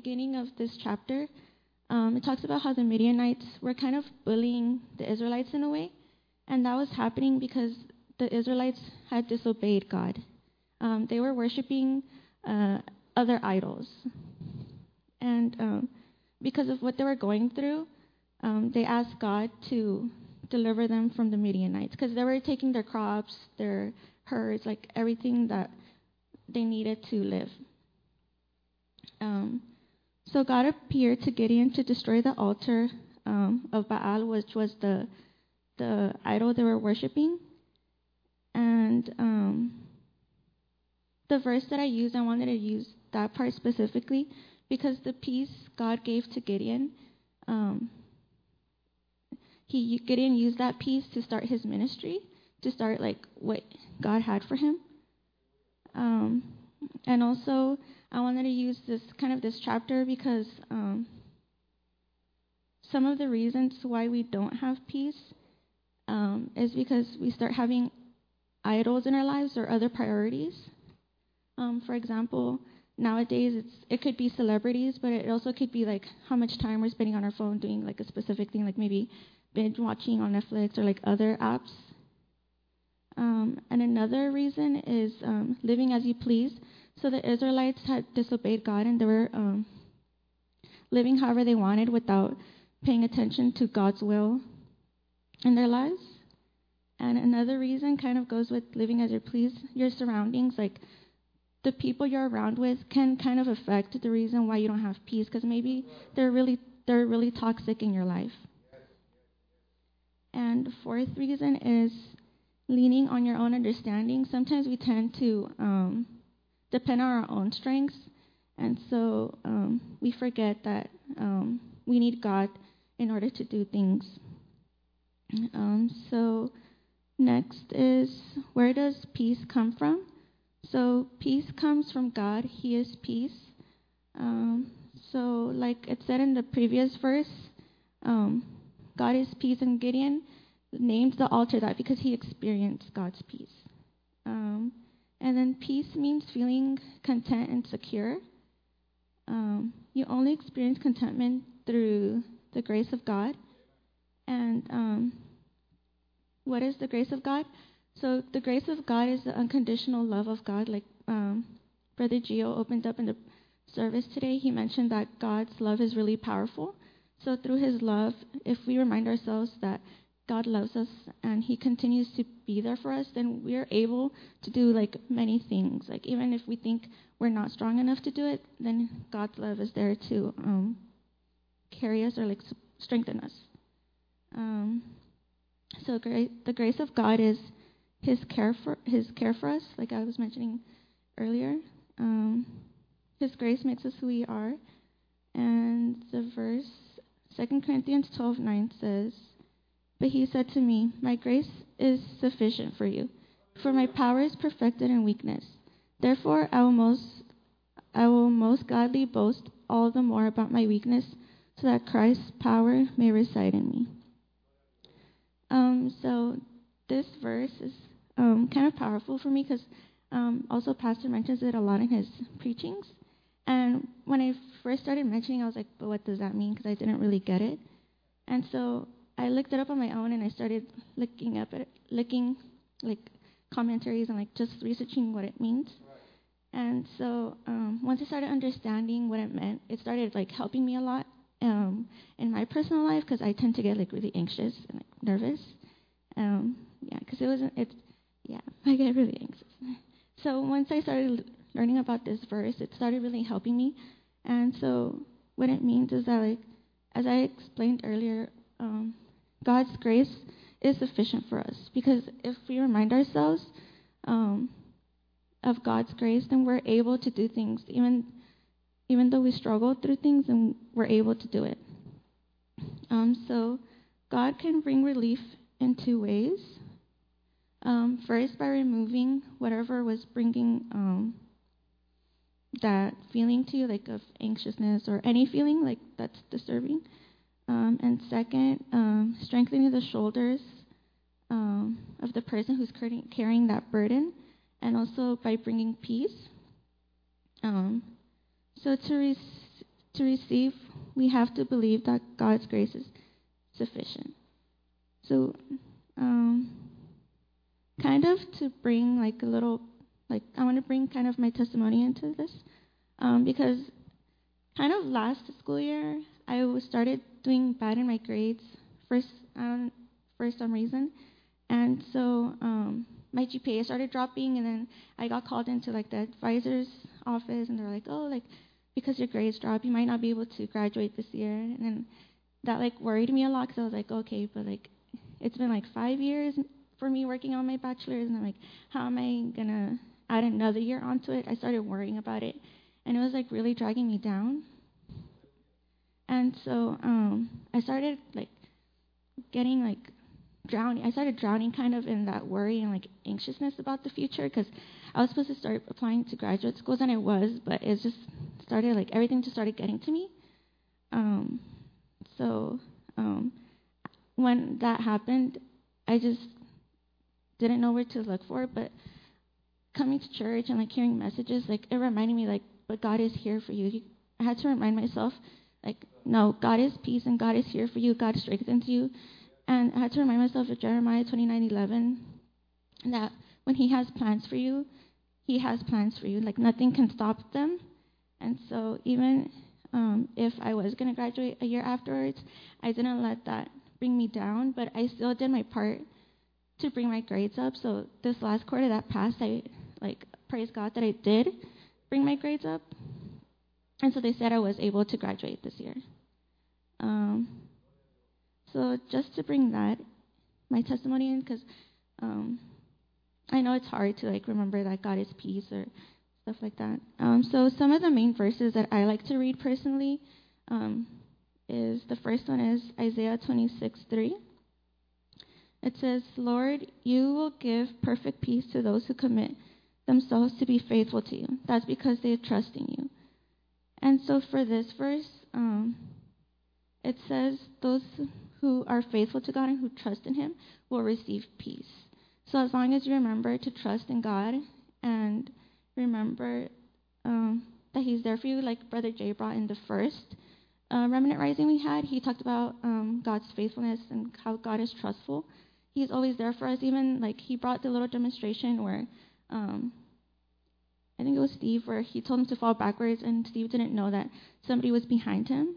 beginning of this chapter, um, it talks about how the Midianites were kind of bullying the Israelites in a way, and that was happening because the Israelites had disobeyed God. Um, they were worshiping uh, other idols, and um, because of what they were going through, um, they asked God to deliver them from the Midianites because they were taking their crops, their herds, like everything that they needed to live. Um, so God appeared to Gideon to destroy the altar um, of Baal, which was the the idol they were worshiping. And um, the verse that I used, I wanted to use that part specifically because the peace God gave to Gideon, um, he Gideon used that peace to start his ministry, to start like what God had for him. Um, and also, I wanted to use this kind of this chapter because um, some of the reasons why we don't have peace um, is because we start having idols in our lives or other priorities. Um, for example, nowadays it's it could be celebrities, but it also could be like how much time we're spending on our phone doing like a specific thing, like maybe binge watching on Netflix or like other apps. Um, and another reason is um, living as you please. So the Israelites had disobeyed God and they were um, living however they wanted without paying attention to God's will in their lives. And another reason kind of goes with living as you please. Your surroundings, like the people you're around with, can kind of affect the reason why you don't have peace because maybe they're really they're really toxic in your life. And the fourth reason is leaning on your own understanding. Sometimes we tend to um, depend on our own strengths, and so um, we forget that um, we need God in order to do things. Um, so, next is where does peace come from? So, peace comes from God. He is peace. Um, so, like it said in the previous verse, um, God is peace, and Gideon named the altar that because he experienced God's peace. And then peace means feeling content and secure. Um, you only experience contentment through the grace of God. And um, what is the grace of God? So the grace of God is the unconditional love of God. Like um, Brother Gio opened up in the service today, he mentioned that God's love is really powerful. So through His love, if we remind ourselves that God loves us and He continues to be there for us, then we are able to do like many things. Like even if we think we're not strong enough to do it, then God's love is there to um, carry us or like strengthen us. Um, so gra- the grace of God is His care for His care for us, like I was mentioning earlier. Um, his grace makes us who we are, and the verse 2 Corinthians 12:9 says. But he said to me, My grace is sufficient for you, for my power is perfected in weakness. Therefore, I will most, I will most gladly boast all the more about my weakness, so that Christ's power may reside in me. Um, so this verse is um, kind of powerful for me because um, also Pastor mentions it a lot in his preachings. And when I first started mentioning, I was like, "But what does that mean?" Because I didn't really get it. And so I looked it up on my own and I started looking up at it, looking like commentaries and like just researching what it means. And so um, once I started understanding what it meant, it started like helping me a lot um, in my personal life because I tend to get like really anxious and like, nervous. Um, yeah, because it wasn't. It's yeah, I get really anxious. So once I started learning about this verse, it started really helping me. And so what it means is that like, as I explained earlier, um, God's grace is sufficient for us. Because if we remind ourselves um, of God's grace, then we're able to do things, even even though we struggle through things, and we're able to do it. Um, so God can bring relief in two ways. Um, first, by removing whatever was bringing um, that feeling to you, like of anxiousness or any feeling like that's disturbing. Um, and second, um, strengthening the shoulders um, of the person who's carrying that burden, and also by bringing peace. Um, so to re- to receive, we have to believe that God's grace is sufficient. So, um, kind of to bring like a little, like I want to bring kind of my testimony into this, um, because kind of last school year I started doing bad in my grades first um, for some reason, and so um, my GPA started dropping, and then I got called into like the advisor's office, and they're like, oh, like because your grades drop, you might not be able to graduate this year, and then that like worried me a lot because I was like, okay, but like it's been like five years for me working on my bachelor's, and I'm like, how am I gonna add another year onto it? I started worrying about it, and it was like really dragging me down. And so um, I started like getting like drowning. I started drowning kind of in that worry and like anxiousness about the future because I was supposed to start applying to graduate schools and I was, but it just started like everything just started getting to me. Um, so um, when that happened, I just didn't know where to look for. But coming to church and like hearing messages, like it reminded me like, but God is here for you. I had to remind myself, like, no, God is peace and God is here for you. God strengthens you. And I had to remind myself of Jeremiah 29:11 that when He has plans for you, He has plans for you. Like nothing can stop them. And so even um, if I was going to graduate a year afterwards, I didn't let that bring me down, but I still did my part to bring my grades up. So this last quarter that passed, I like praise God that I did bring my grades up, and so they said I was able to graduate this year. Um, so just to bring that my testimony in, because um, I know it's hard to like remember that God is peace or stuff like that. Um, so some of the main verses that I like to read personally um, is the first one is Isaiah 26:3. It says, Lord, you will give perfect peace to those who commit themselves to be faithful to you. That's because they trust in you. And so for this verse, um, it says, those who are faithful to God and who trust in Him will receive peace. So as long as you remember to trust in God and remember um, that He's there for you, like Brother Jay brought in the first uh, Remnant Rising we had, he talked about um, God's faithfulness and how God is trustful. He's always there for us. Even like he brought the little demonstration where um, I think it was Steve, where he told him to fall backwards, and Steve didn't know that somebody was behind him,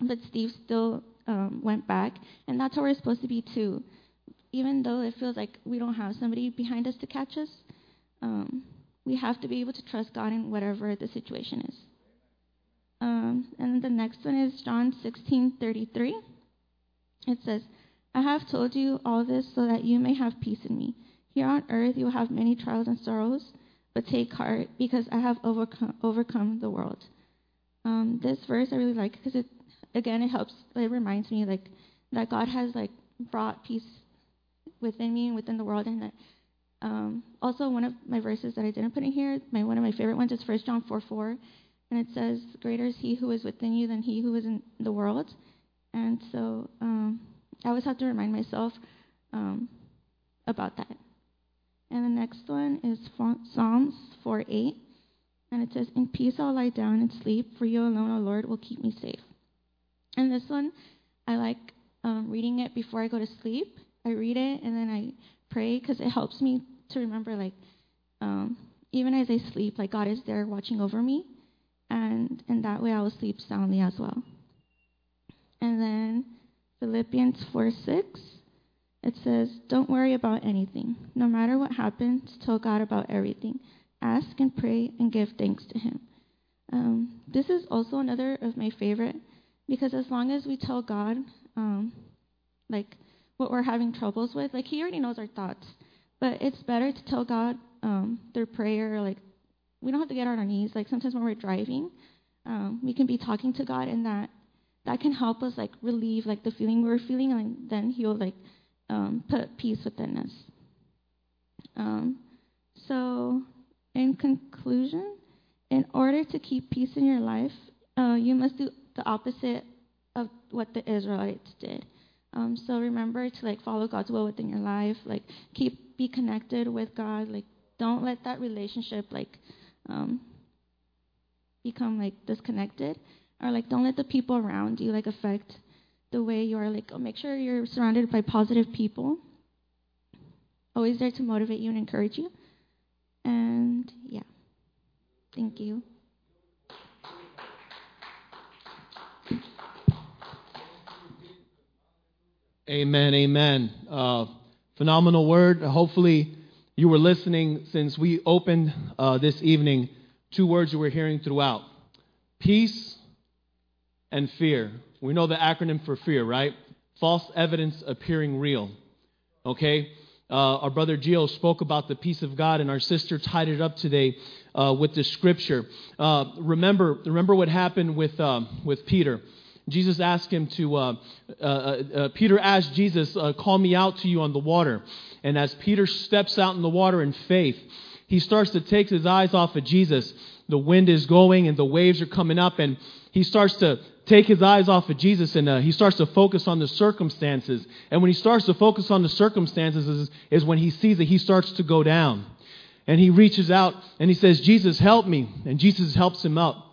but Steve still um, went back, and that's how we're supposed to be too. Even though it feels like we don't have somebody behind us to catch us, um, we have to be able to trust God in whatever the situation is. Um, and the next one is John 16:33. It says, "I have told you all this so that you may have peace in me. Here on earth you will have many trials and sorrows, but take heart because I have overcome, overcome the world." Um, this verse I really like because it, again, it helps. It reminds me like that God has like brought peace within me and within the world, and that um, also one of my verses that I didn't put in here, my one of my favorite ones is 1 John 4 4 and it says, Greater is he who is within you than he who is in the world. And so um, I always have to remind myself um, about that. And the next one is Psalms 4 8. And it says, In peace I'll lie down and sleep, for you alone, O Lord, will keep me safe. And this one, I like um, reading it before I go to sleep. I read it and then I pray because it helps me to remember, like, um, even as I sleep, like God is there watching over me and in that way I will sleep soundly as well. And then Philippians 4 6, it says, Don't worry about anything. No matter what happens, tell God about everything. Ask and pray and give thanks to Him. Um, this is also another of my favorite because as long as we tell God, um, like, what we're having troubles with, like, He already knows our thoughts. But it's better to tell God um, through prayer, like we don't have to get on our knees. Like sometimes when we're driving, um, we can be talking to God, and that that can help us like relieve like the feeling we are feeling, and then He'll like um, put peace within us. Um, so, in conclusion, in order to keep peace in your life, uh, you must do the opposite of what the Israelites did. Um, so remember to like follow God's will within your life. Like keep be connected with God. Like don't let that relationship like um, become like disconnected. or like don't let the people around you like affect the way you are like oh, make sure you're surrounded by positive people. Always there to motivate you and encourage you. And yeah. Thank you. Amen amen. Uh, phenomenal word. Hopefully you were listening since we opened uh, this evening two words you were hearing throughout peace and fear. We know the acronym for fear, right? False evidence appearing real. Okay? Uh, our brother Gio spoke about the peace of God, and our sister tied it up today uh, with the scripture. Uh, remember, remember what happened with, uh, with Peter. Jesus asked him to, uh, uh, Peter asked Jesus, Call me out to you on the water. And as Peter steps out in the water in faith, he starts to take his eyes off of Jesus. The wind is going and the waves are coming up, and he starts to take his eyes off of Jesus and uh, he starts to focus on the circumstances. And when he starts to focus on the circumstances, is, is when he sees that he starts to go down. And he reaches out and he says, Jesus, help me. And Jesus helps him up.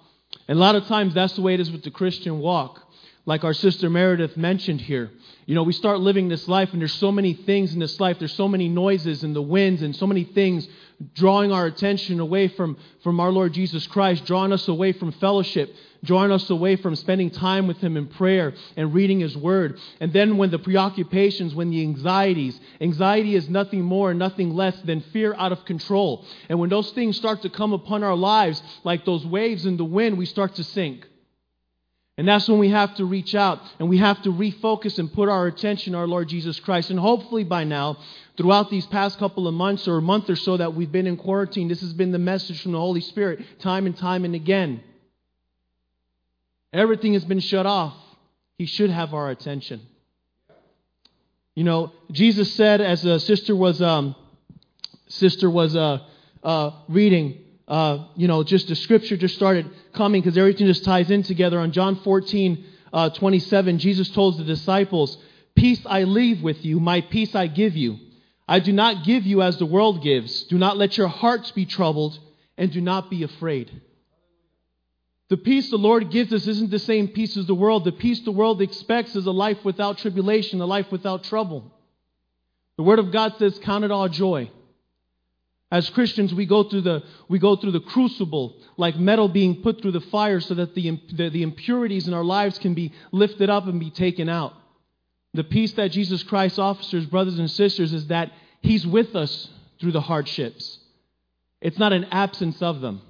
And a lot of times that's the way it is with the Christian walk. Like our sister Meredith mentioned here. You know, we start living this life, and there's so many things in this life. There's so many noises and the winds, and so many things drawing our attention away from, from our Lord Jesus Christ, drawing us away from fellowship, drawing us away from spending time with Him in prayer and reading His Word. And then when the preoccupations, when the anxieties, anxiety is nothing more and nothing less than fear out of control. And when those things start to come upon our lives, like those waves in the wind, we start to sink. And that's when we have to reach out and we have to refocus and put our attention on our Lord Jesus Christ. And hopefully by now, throughout these past couple of months or a month or so that we've been in quarantine, this has been the message from the Holy Spirit time and time and again. Everything has been shut off. He should have our attention. You know, Jesus said, as a sister was um, sister was uh, uh, reading, uh, you know, just the scripture just started coming because everything just ties in together. On John 14, uh, 27, Jesus told the disciples, Peace I leave with you, my peace I give you. I do not give you as the world gives. Do not let your hearts be troubled, and do not be afraid. The peace the Lord gives us isn't the same peace as the world. The peace the world expects is a life without tribulation, a life without trouble. The Word of God says, Count it all joy. As Christians, we go through the, we go through the crucible, like metal being put through the fire so that the, the, the impurities in our lives can be lifted up and be taken out. The peace that Jesus Christ offers, brothers and sisters, is that He's with us through the hardships. It's not an absence of them.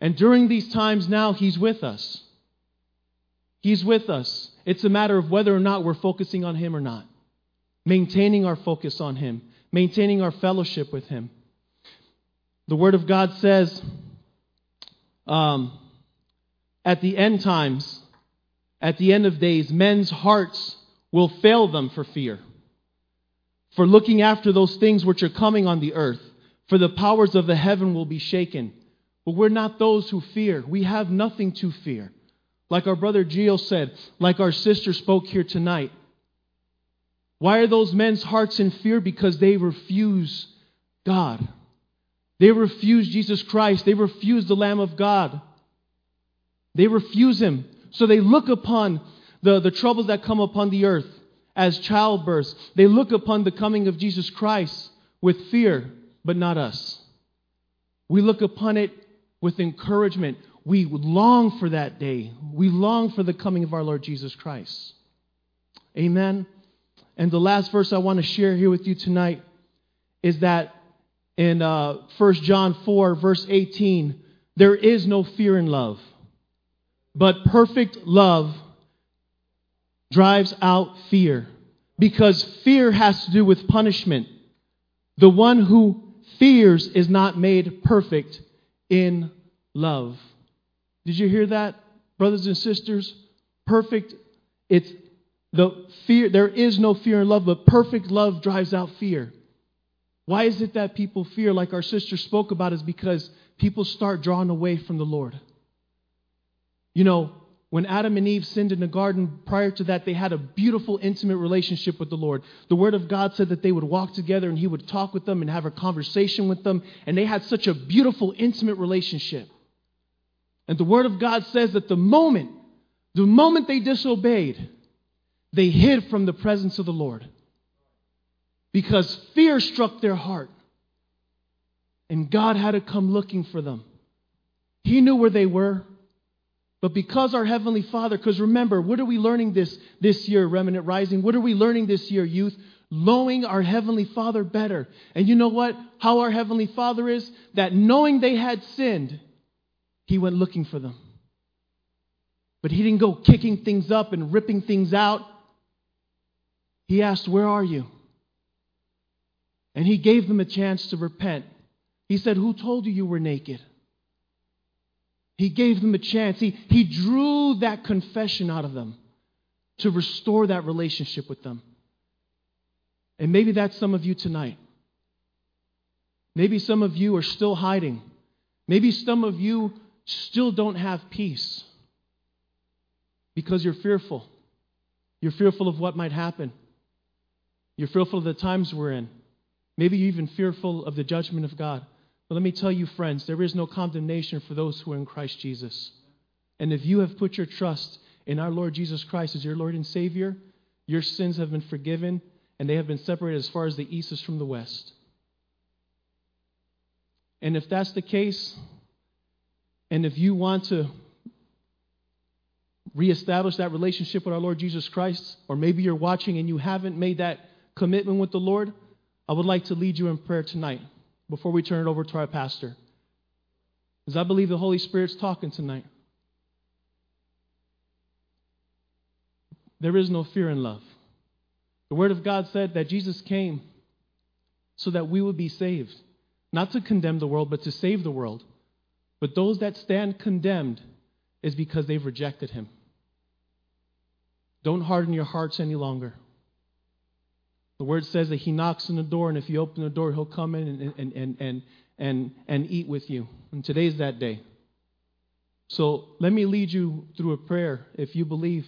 And during these times now, He's with us. He's with us. It's a matter of whether or not we're focusing on Him or not, maintaining our focus on Him, maintaining our fellowship with Him. The Word of God says um, at the end times, at the end of days, men's hearts will fail them for fear, for looking after those things which are coming on the earth, for the powers of the heaven will be shaken. But we're not those who fear. We have nothing to fear. Like our brother Gio said, like our sister spoke here tonight. Why are those men's hearts in fear? Because they refuse God. They refuse Jesus Christ. They refuse the Lamb of God. They refuse Him. So they look upon the, the troubles that come upon the earth as childbirth. They look upon the coming of Jesus Christ with fear, but not us. We look upon it with encouragement. We long for that day. We long for the coming of our Lord Jesus Christ. Amen. And the last verse I want to share here with you tonight is that in uh, 1 John 4, verse 18, there is no fear in love, but perfect love drives out fear because fear has to do with punishment. The one who fears is not made perfect in love. Did you hear that, brothers and sisters? Perfect, it's the fear, there is no fear in love, but perfect love drives out fear. Why is it that people fear, like our sister spoke about, is because people start drawing away from the Lord. You know, when Adam and Eve sinned in the garden, prior to that, they had a beautiful, intimate relationship with the Lord. The Word of God said that they would walk together and He would talk with them and have a conversation with them, and they had such a beautiful, intimate relationship. And the Word of God says that the moment, the moment they disobeyed, they hid from the presence of the Lord because fear struck their heart. And God had to come looking for them. He knew where they were. But because our Heavenly Father, because remember, what are we learning this, this year, Remnant Rising? What are we learning this year, youth? Knowing our Heavenly Father better. And you know what? How our Heavenly Father is? That knowing they had sinned, He went looking for them. But He didn't go kicking things up and ripping things out. He asked, Where are you? And He gave them a chance to repent. He said, Who told you you were naked? He gave them a chance. He, he drew that confession out of them to restore that relationship with them. And maybe that's some of you tonight. Maybe some of you are still hiding. Maybe some of you still don't have peace because you're fearful. You're fearful of what might happen. You're fearful of the times we're in. Maybe you're even fearful of the judgment of God. But let me tell you, friends, there is no condemnation for those who are in Christ Jesus. And if you have put your trust in our Lord Jesus Christ as your Lord and Savior, your sins have been forgiven and they have been separated as far as the east is from the west. And if that's the case, and if you want to reestablish that relationship with our Lord Jesus Christ, or maybe you're watching and you haven't made that commitment with the Lord, I would like to lead you in prayer tonight before we turn it over to our pastor. Because I believe the Holy Spirit's talking tonight. There is no fear in love. The Word of God said that Jesus came so that we would be saved, not to condemn the world, but to save the world. But those that stand condemned is because they've rejected Him. Don't harden your hearts any longer. The word says that he knocks on the door, and if you open the door, he'll come in and, and, and, and, and, and eat with you. And today's that day. So let me lead you through a prayer if you believe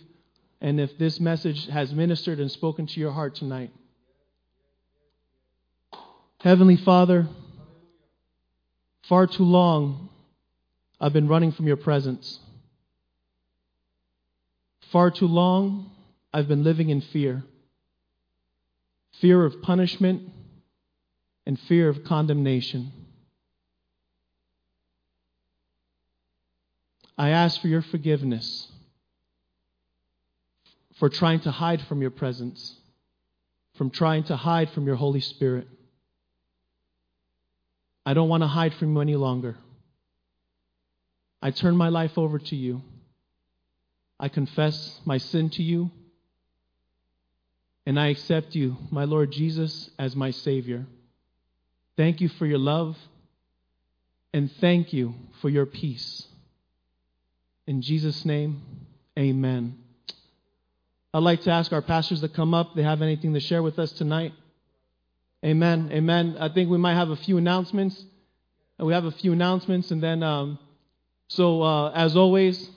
and if this message has ministered and spoken to your heart tonight. Heavenly Father, far too long I've been running from your presence. Far too long I've been living in fear fear of punishment, and fear of condemnation. I ask for your forgiveness for trying to hide from your presence, from trying to hide from your Holy Spirit. I don't want to hide from you any longer. I turn my life over to you. I confess my sin to you and I accept you, my Lord Jesus, as my Savior. Thank you for your love, and thank you for your peace. In Jesus' name, amen. I'd like to ask our pastors to come up. They have anything to share with us tonight? Amen. Amen. I think we might have a few announcements. We have a few announcements, and then, um, so uh, as always,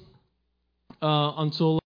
uh, until